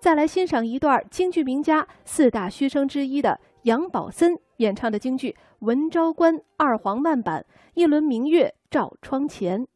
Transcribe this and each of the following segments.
再来欣赏一段京剧名家四大须生之一的杨宝森演唱的京剧《文昭关》二黄慢板，一轮明月照窗前。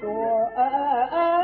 说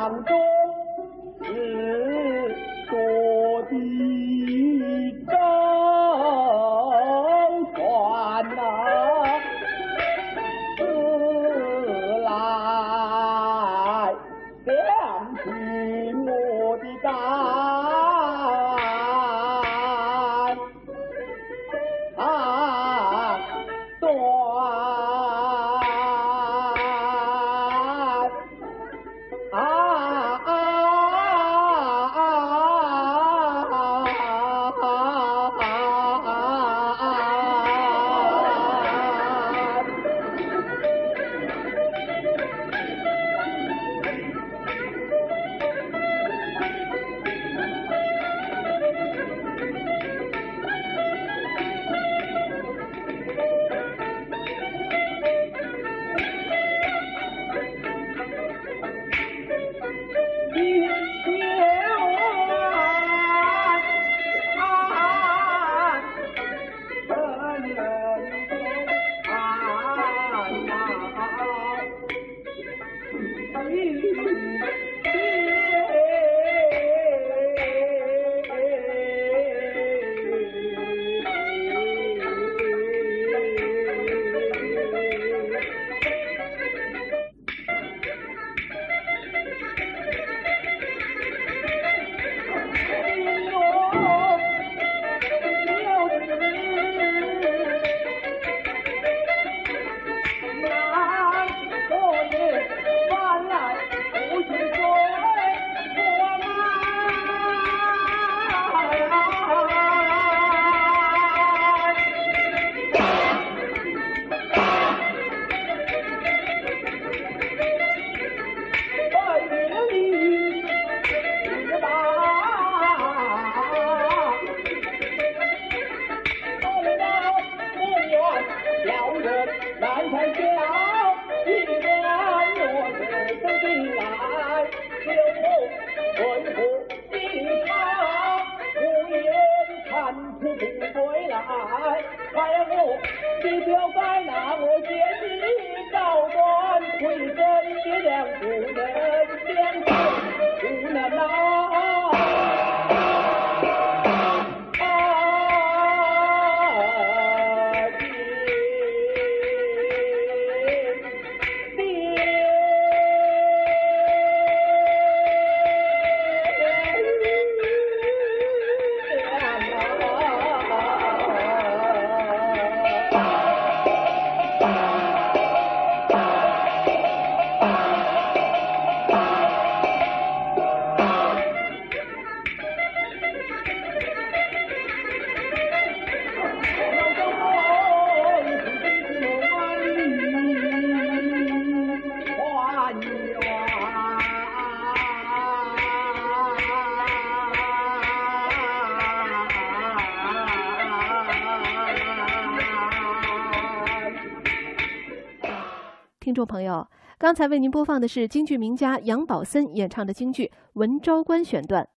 当中是多的舟船呐，自来想起我的家你不回来怪我你就该拿我姐姐的高官回身去了无人见证无人呐听众朋友，刚才为您播放的是京剧名家杨宝森演唱的京剧《文昭关》选段。